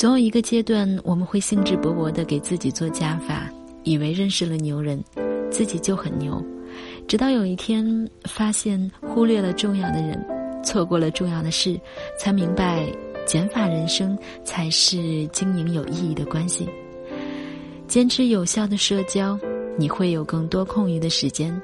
总有一个阶段，我们会兴致勃勃地给自己做加法，以为认识了牛人，自己就很牛。直到有一天发现忽略了重要的人，错过了重要的事，才明白减法人生才是经营有意义的关系。坚持有效的社交，你会有更多空余的时间，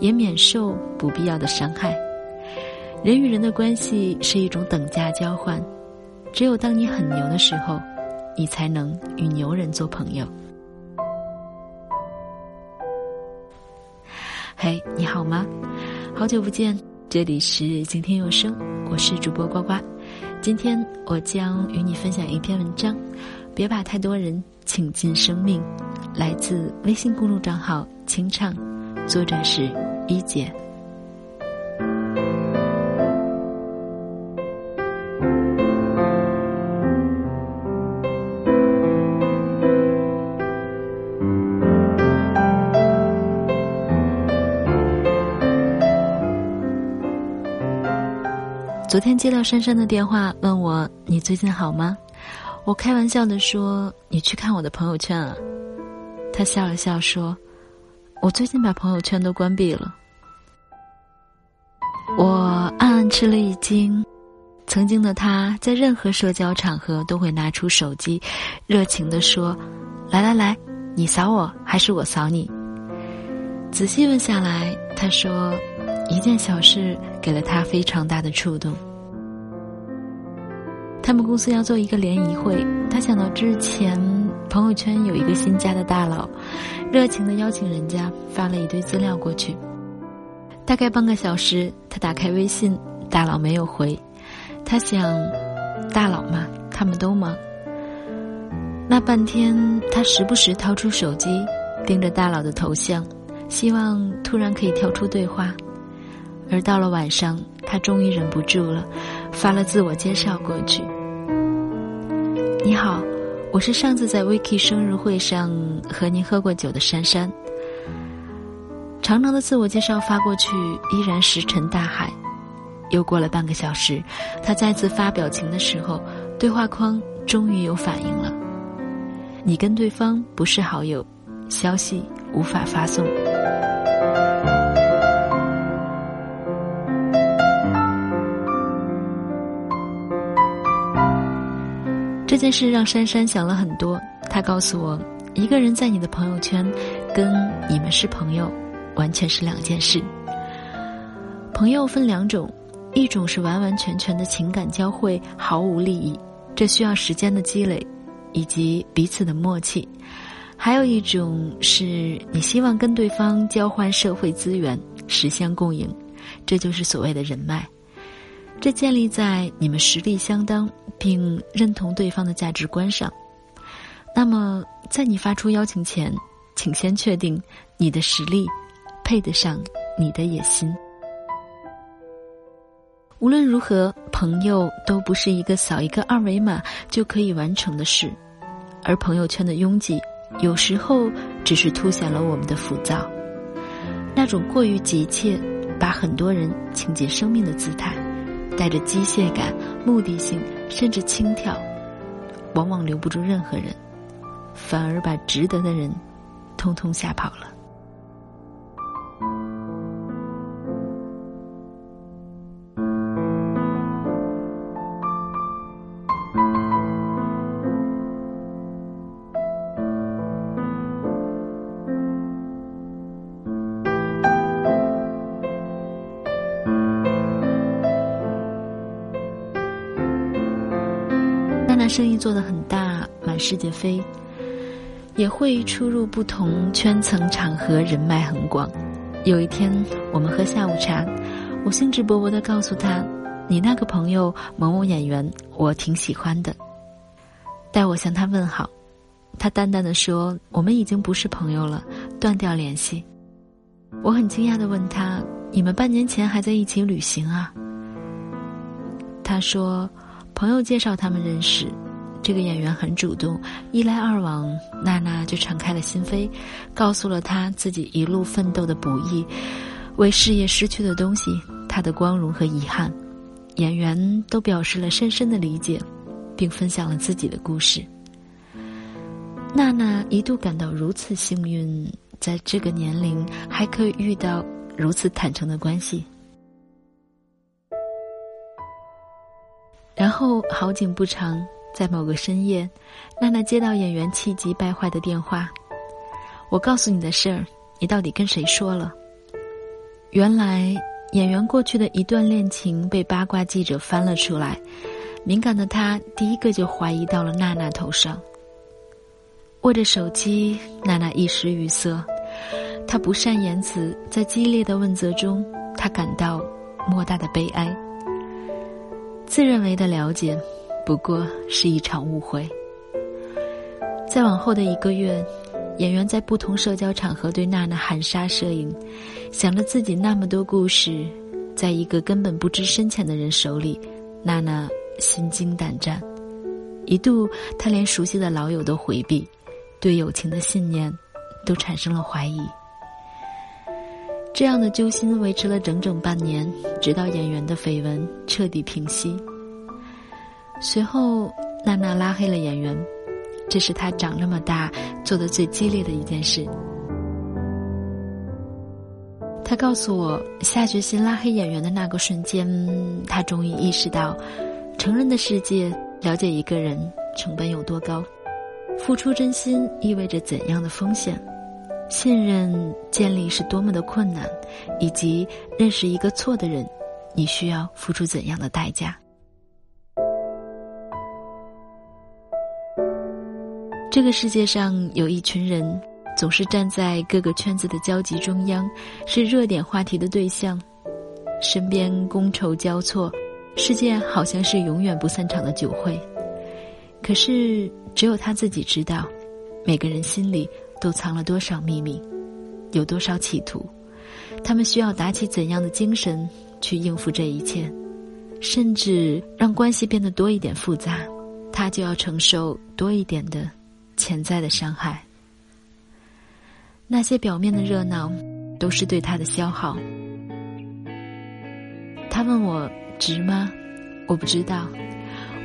也免受不必要的伤害。人与人的关系是一种等价交换。只有当你很牛的时候，你才能与牛人做朋友。嘿，你好吗？好久不见，这里是今天有声，我是主播呱呱。今天我将与你分享一篇文章，别把太多人请进生命。来自微信公众账号清唱，作者是一姐。昨天接到珊珊的电话，问我你最近好吗？我开玩笑的说：“你去看我的朋友圈啊。”她笑了笑说：“我最近把朋友圈都关闭了。”我暗暗吃了一惊。曾经的他在任何社交场合都会拿出手机，热情的说：“来来来，你扫我还是我扫你？”仔细问下来，他说。一件小事给了他非常大的触动。他们公司要做一个联谊会，他想到之前朋友圈有一个新加的大佬，热情的邀请人家，发了一堆资料过去。大概半个小时，他打开微信，大佬没有回。他想，大佬嘛，他们都忙。那半天，他时不时掏出手机，盯着大佬的头像，希望突然可以跳出对话。而到了晚上，他终于忍不住了，发了自我介绍过去。你好，我是上次在 Vicky 生日会上和您喝过酒的珊珊。长长的自我介绍发过去，依然石沉大海。又过了半个小时，他再次发表情的时候，对话框终于有反应了。你跟对方不是好友，消息无法发送。这件事让珊珊想了很多。她告诉我，一个人在你的朋友圈，跟你们是朋友，完全是两件事。朋友分两种，一种是完完全全的情感交汇，毫无利益，这需要时间的积累，以及彼此的默契；还有一种是你希望跟对方交换社会资源，实现共赢，这就是所谓的人脉。这建立在你们实力相当，并认同对方的价值观上。那么，在你发出邀请前，请先确定你的实力配得上你的野心。无论如何，朋友都不是一个扫一个二维码就可以完成的事，而朋友圈的拥挤，有时候只是凸显了我们的浮躁，那种过于急切，把很多人请进生命的姿态。带着机械感、目的性，甚至轻佻，往往留不住任何人，反而把值得的人，通通吓跑了。生意做得很大，满世界飞，也会出入不同圈层场合，人脉很广。有一天，我们喝下午茶，我兴致勃勃地告诉他：“你那个朋友某某演员，我挺喜欢的，待我向他问好。”他淡淡的说：“我们已经不是朋友了，断掉联系。”我很惊讶地问他：“你们半年前还在一起旅行啊？”他说：“朋友介绍他们认识。”这个演员很主动，一来二往，娜娜就敞开了心扉，告诉了他自己一路奋斗的不易，为事业失去的东西，他的光荣和遗憾，演员都表示了深深的理解，并分享了自己的故事。娜娜一度感到如此幸运，在这个年龄还可以遇到如此坦诚的关系。然后好景不长，在某个深夜，娜娜接到演员气急败坏的电话：“我告诉你的事儿，你到底跟谁说了？”原来演员过去的一段恋情被八卦记者翻了出来，敏感的他第一个就怀疑到了娜娜头上。握着手机，娜娜一时语塞，她不善言辞，在激烈的问责中，她感到莫大的悲哀。自认为的了解，不过是一场误会。再往后的一个月。演员在不同社交场合对娜娜含沙射影，想着自己那么多故事，在一个根本不知深浅的人手里，娜娜心惊胆战，一度她连熟悉的老友都回避，对友情的信念都产生了怀疑。这样的揪心维持了整整半年，直到演员的绯闻彻底平息。随后，娜娜拉黑了演员。这是他长这么大做的最激烈的一件事。他告诉我，下决心拉黑演员的那个瞬间，他终于意识到，成人的世界了解一个人成本有多高，付出真心意味着怎样的风险，信任建立是多么的困难，以及认识一个错的人，你需要付出怎样的代价。这个世界上有一群人，总是站在各个圈子的交集中央，是热点话题的对象，身边觥筹交错，世界好像是永远不散场的酒会。可是只有他自己知道，每个人心里都藏了多少秘密，有多少企图，他们需要打起怎样的精神去应付这一切，甚至让关系变得多一点复杂，他就要承受多一点的。潜在的伤害，那些表面的热闹，都是对他的消耗。他问我值吗？我不知道，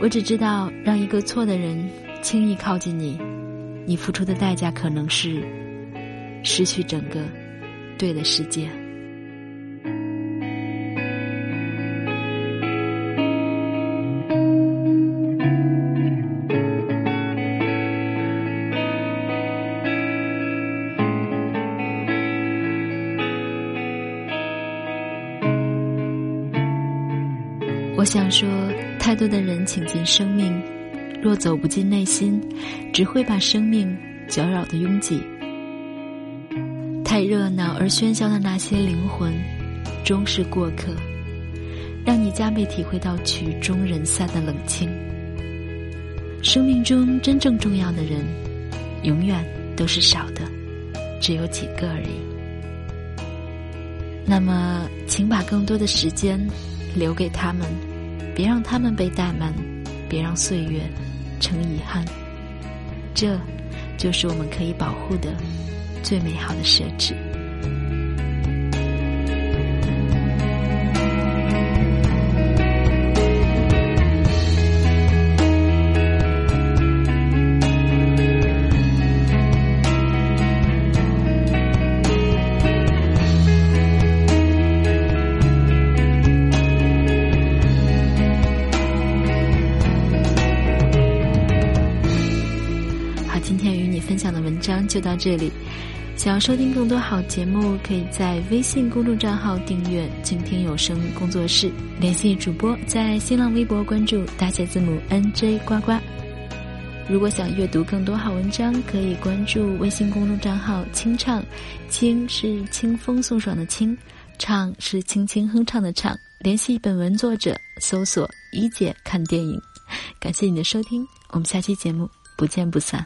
我只知道让一个错的人轻易靠近你，你付出的代价可能是失去整个对的世界。我想说，太多的人请进生命，若走不进内心，只会把生命搅扰的拥挤。太热闹而喧嚣的那些灵魂，终是过客，让你加倍体会到曲终人散的冷清。生命中真正重要的人，永远都是少的，只有几个而已。那么，请把更多的时间留给他们。别让他们被怠慢，别让岁月成遗憾。这，就是我们可以保护的最美好的今天与你分享的文章。就到这里，想要收听更多好节目，可以在微信公众账号订阅“静听有声工作室”，联系主播，在新浪微博关注大写字母 NJ 呱呱。如果想阅读更多好文章，可以关注微信公众账号“清唱”，清是清风送爽的清，唱是轻轻哼唱的唱。联系本文作者，搜索“一姐看电影”。感谢你的收听，我们下期节目不见不散。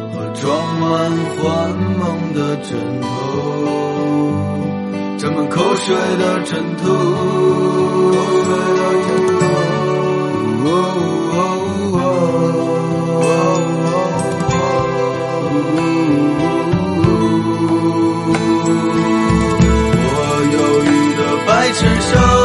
装满幻梦的枕头，沾满口水的枕头。我忧郁的白衬衫。